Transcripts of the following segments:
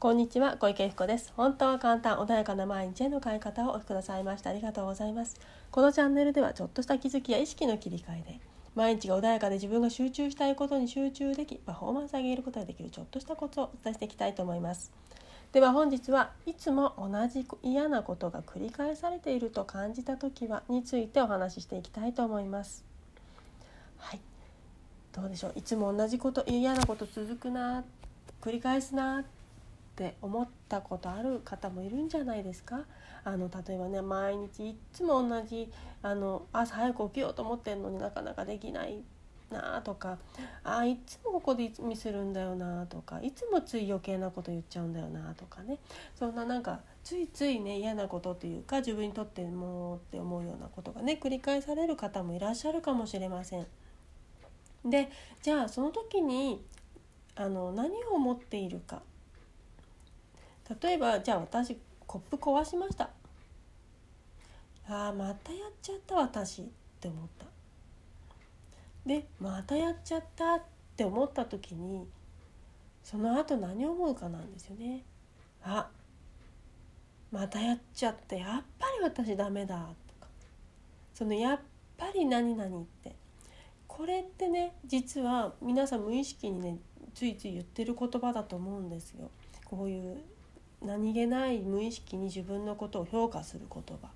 こんにちは小池彦です。本当は簡単穏やかな毎日への変え方をお聞きくださいましてありがとうございます。このチャンネルではちょっとした気づきや意識の切り替えで毎日が穏やかで自分が集中したいことに集中できパフォーマンスを上げることができるちょっとしたコツをお伝えしていきたいと思います。では本日はいつも同じ嫌なことが繰り返されていると感じた時はについてお話ししていきたいと思います。はい。どうでしょう。いつも同じこと嫌なこと続くな繰り返すなって思ったことある方もいるんじゃないですか？あの例えばね毎日いっつも同じあの朝早く起きようと思ってんのになかなかできないなとかあいつもここでミスるんだよなとかいつもつい余計なこと言っちゃうんだよなとかねそんななんかついついね嫌なことというか自分にとってもうって思うようなことがね繰り返される方もいらっしゃるかもしれません。でじゃあその時にあの何を思っているか例えばじゃあ私コップ壊しました。あーまたやっちゃった私って思った。でまたやっちゃったって思った時にその後何を思うかなんですよね。あまたやっちゃってやっぱり私ダメだとか。そのやっぱり何々って。これってね実は皆さん無意識にねついつい言ってる言葉だと思うんですよ。こういう何気ない無意識に自分のことを評価する言葉。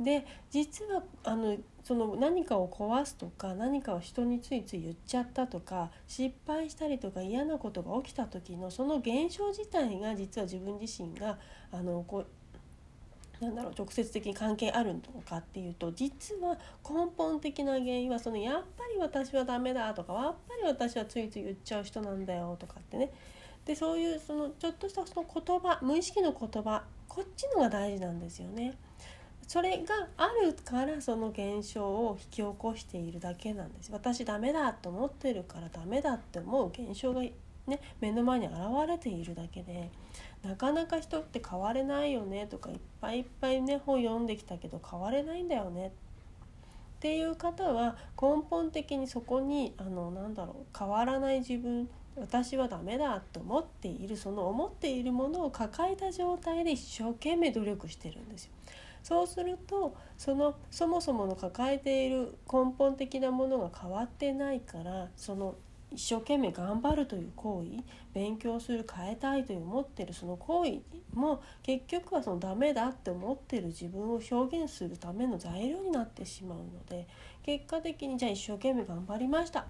で実はあのその何かを壊すとか何かを人についつい言っちゃったとか失敗したりとか嫌なことが起きた時のその現象自体が実は自分自身があのこうなんだろう直接的に関係あるのかっていうと実は根本的な原因はそのやっぱり私はダメだとかやっぱり私はついつい言っちゃう人なんだよとかってねでそういうそのちょっとしたその言葉無意識の言葉こっちのが大事なんですよね。それがあるからその現象を引き起こしているだけなんです私ダメだと思ってるからダメだって思う現象がね目の前に現れているだけでなかなか人って変われないよねとかいっぱいいっぱいね本読んできたけど変われないんだよねっていう方は根本的にそこにあのなんだろう変わらない自分私はダメだと思っているその思っているものを抱えた状態で一生懸命努力してるんですよ。そうするとそのそもそもの抱えている根本的なものが変わってないからその一生懸命頑張るという行為勉強する変えたいという思ってるその行為も結局はそのダメだって思ってる自分を表現するための材料になってしまうので結果的にじゃあ一生懸命頑張りました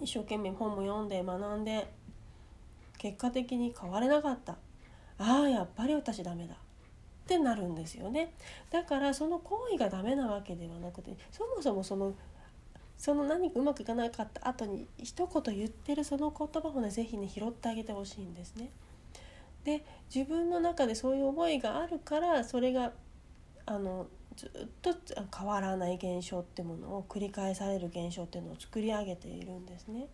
一生懸命本も読んで学んで結果的に変われなかった。ああやっぱり私ダメだ。ってなるんですよね。だからその行為がダメなわけではなくてそもそもそのその何かうまくいかなかった後に一言言ってるその言葉をね是非ね拾ってあげてほしいんですね。で自分の中でそういう思いがあるからそれがあのずっと変わらない現象ってものを繰り返される現象っていうのを作り上げているんですね。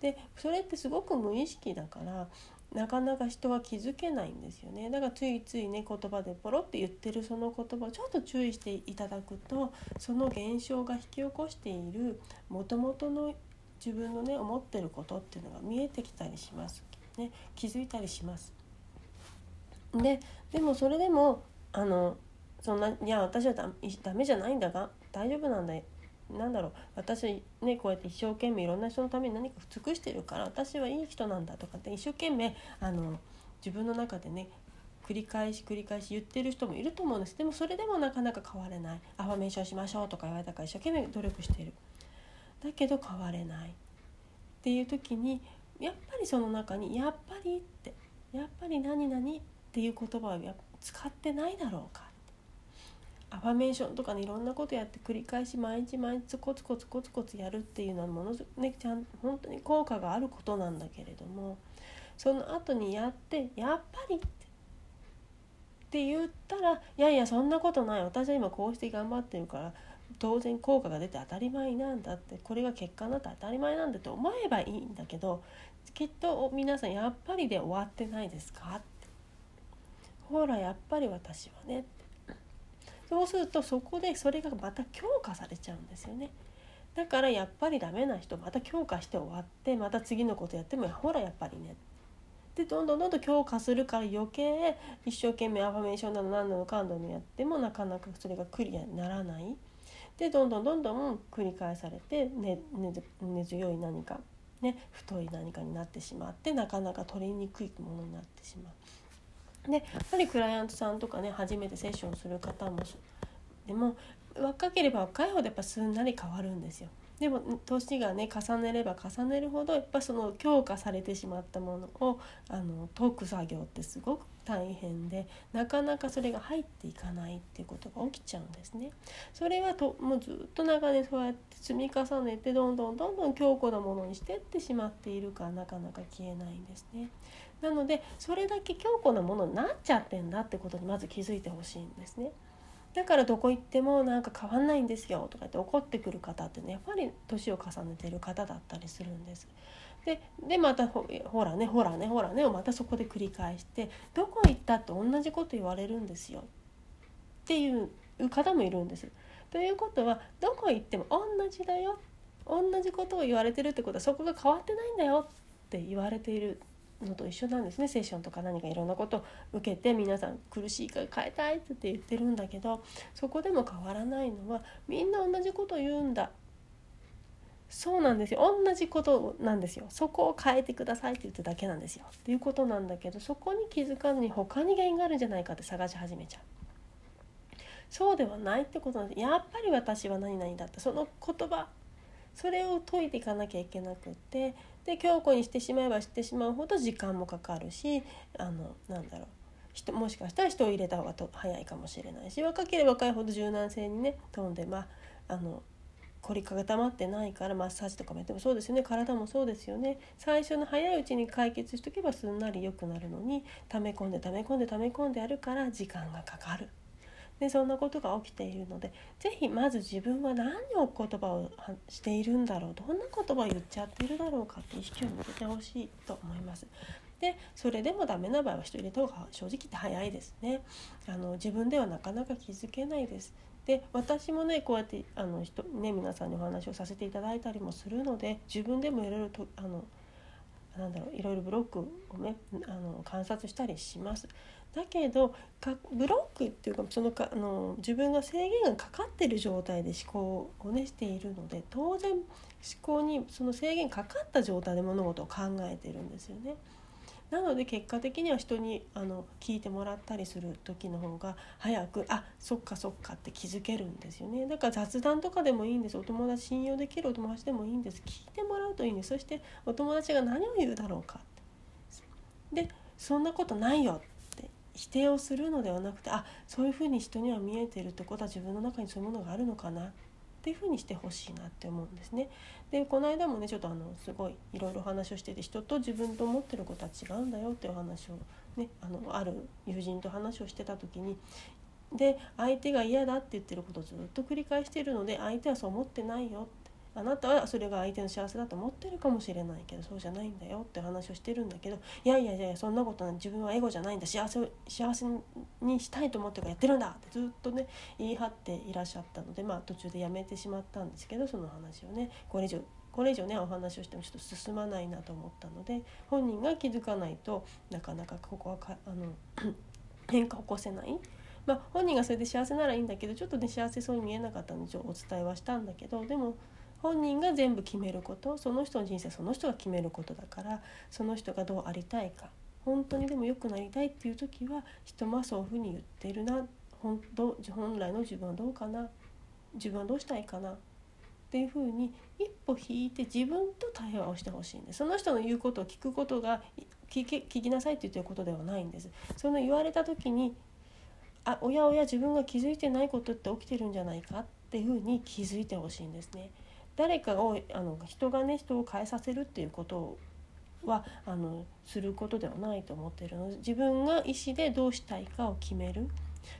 でそれってすごく無意識だからなかなか人は気づけないんですよねだからついついね言葉でポロって言ってるその言葉をちょっと注意していただくとその現象が引き起こしているもともとの自分のね思ってることっていうのが見えてきたりします、ね、気づいたりします。ででもそれでもあのそんないや私はダダメじゃないんだが大丈夫なんだなんだろう。私ねこうやって一生懸命いろんな人のために何か尽くしてるから私はいい人なんだとかって一生懸命あの自分の中でね繰り返し繰り返し言ってる人もいると思うんです。でもそれでもなかなか変われない。アファメーションしましょうとか言われたから一生懸命努力してる。だけど変われない。っていう時にやっぱりその中に「やっぱり」って「やっぱり何々」っていう言葉を使ってないだろうか。アファメーションとかねいろんなことやって繰り返し毎日毎日コツコツコツコツやるっていうのはものすごくねちゃん本当に効果があることなんだけれどもその後にやってやっぱりって言ったらいやいやそんなことない私は今こうして頑張ってるから当然効果が出て当たり前なんだってこれが結果になって当たり前なんだと思えばいいんだけどきっと皆さんやっぱりで終わってないですかほらやっぱり私はね。ってそうするとそこでそれがまた強化されちゃうんですよね。だからやっぱりダメな人また強化して終わってまた次のことやってもほらやっぱりねでどんどんどんどん強化するから余計一生懸命アファメーションなの何なのかんだのやってもなかなかそれがクリアにならない。でどんどんどんどん繰り返されて根、ねね、強い何か、ね、太い何かになってしまってなかなか取りにくいものになってしまう。でやっぱりクライアントさんとかね初めてセッションする方もでも若ければ若いほどやっぱすんなり変わるんですよ。でも年がね重ねれば重ねるほどやっぱその強化されてしまったものをあの解く作業ってすごく大変でなかなかそれが入っていかないっていうことが起きちゃうんですね。それはともうずっと長年そうやって積み重ねてどんどんどんどん強固なものにしてってしまっているからなかなか消えないんですね。なのでそれだけ強固なものになっちゃってんだってことにまず気づいてほしいんですね。だからどこ行ってもなんか変わんないんですよとか言って怒ってくる方ってねやっぱり年を重ねてる方だったりするんです。ででまたほらねほらねほらねをまたそこで繰り返してどこ行ったって同じこと言われるんですよっていう方もいるんです。ということはどこ行っても同じだよ同じことを言われてるってことはそこが変わってないんだよって言われているのと一緒なんですね。セッションとか何かいろんなことを受けて皆さん苦しいから変えたいって言ってるんだけどそこでも変わらないのはみんな同じこと言うんだ。そうなんですよ。同じことなんですよ。そこを変えてくださいって言っただけなんですよ。っていうことなんだけどそこに気づかずに他に原因があるんじゃないかって探し始めちゃう。そうではないってことなんでやっぱり私は何々だった。その言葉それを解いていかなきゃいけなくってで強固にしてしまえばしてしまうほど時間もかかるしあのなんだろう。人もしかしたら人を入れた方がと早いかもしれないし若ければ若いほど柔軟性にね飛んでまああの凝り固まってないからマッサージとかもやってもそうですよね。体もそうですよね。最初の早いうちに解決しとけばすんなり良くなるのに溜め込んで溜め込んで溜め込んでやるから時間がかかる。でそんなことが起きているので是非まず自分は何を言葉をしているんだろうどんな言葉を言っちゃってるだろうかって意識を向けてほしいと思います。でそれでもダメな場合は人入れた方が正直言って早いですねあの自分ではなかなか気づけないですで私もねこうやってあの人、ね、皆さんにお話をさせていただいたりもするので自分でもいろいろとあのなんだろういろいろブロックをねあの観察したりします。だけどブロックっていうかそのかあの自分が制限がかかってる状態で思考をねしているので当然思考にその制限かかった状態で物事を考えてるんですよね。なので結果的には人にあの聞いてもらったりする時の方が早くあそっかそっかって気づけるんですよね。だから雑談とかでもいいんです。お友達信用できるお友達でもいいんです。聞いてもらうといいんです。そしてお友達が何を言うだろうかでそんなことないよって否定をするのではなくてあそういうふうに人には見えてるってことは自分の中にそういうものがあるのかな。ってっていうふにしてほしいなって思うんですね。でこの間もねちょっとあのすごいいろいろ話をしてて人と自分と思ってることは違うんだよっていう話をねあのある友人と話をしてた時にで相手が嫌だって言ってることをずっと繰り返してるので相手はそう思ってないよあなたはそれが相手の幸せだと思ってるかもしれないけどそうじゃないんだよって話をしてるんだけどいやいやいやそんなことない自分はエゴじゃないんだ幸せ幸せにしたいと思ってるからやってるんだってずっとね言い張っていらっしゃったのでまあ途中でやめてしまったんですけどその話をねこれ以上これ以上ねお話をしてもちょっと進まないなと思ったので本人が気づかないとなかなかここはかあの 変化を起こせない。まあ、本人がそれで幸せならいいんだけどちょっとね幸せそうに見えなかったのでお伝えはしたんだけどでも本人が全部決めることその人の人生その人が決めることだからその人がどうありたいか本当にでも良くなりたいっていう時は人はそういうふうに言ってるな本当本来の自分はどうかな自分はどうしたいかなっていうふうに一歩引いて自分と対話をしてほしいんですその人の言うことを聞くことが聞き聞きなさいって言ってることではないんですその言われた時にあおやおや自分が気づいてないことって起きてるんじゃないかっていうふうに気づいてほしいんですね。誰かをあの人がね人を変えさせるっていうことはあのすることではないと思ってるの。で自分が意思でどうしたいかを決める。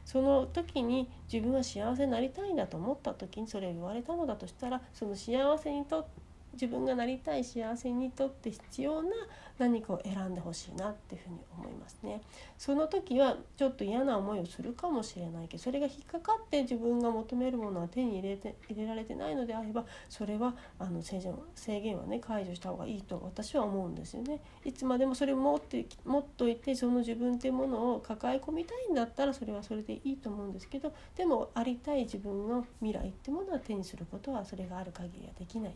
その時に自分は幸せになりたいんだと思った時にそれを言われたのだとしたらその幸せにとって自分がなりたい幸せにとって必要な何かを選んでほしいなっていうふうに思いますね。その時はちょっと嫌な思いをするかもしれないけどそれが引っかかって自分が求めるものは手に入れて入れられてないのであればそれはあの制限制限はね解除した方がいいと私は思うんですよね。いつまでもそれを持って持っといてその自分っていうものを抱え込みたいんだったらそれはそれでいいと思うんですけどでもありたい自分の未来ってものは手にすることはそれがある限りはできない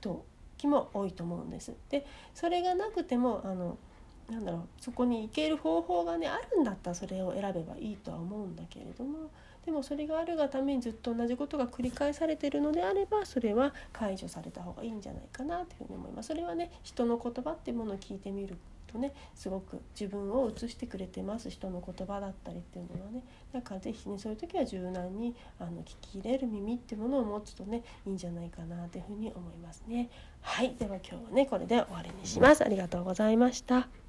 時も多いと思うんです。でそれがなくてもあのなんだろうそこに行ける方法がねあるんだったらそれを選べばいいとは思うんだけれどもでもそれがあるがためにずっと同じことが繰り返されてるのであればそれは解除された方がいいんじゃないかなというふうに思います。それはね人の言葉っていうものを聞いてみるとねすごく自分を映してくれてます人の言葉だったりっていうのはねだから是非ねそういう時は柔軟にあの聞き入れる耳っていうものを持つとねいいんじゃないかなというふうに思いますね。はいでは今日はねこれで終わりにします。ありがとうございました。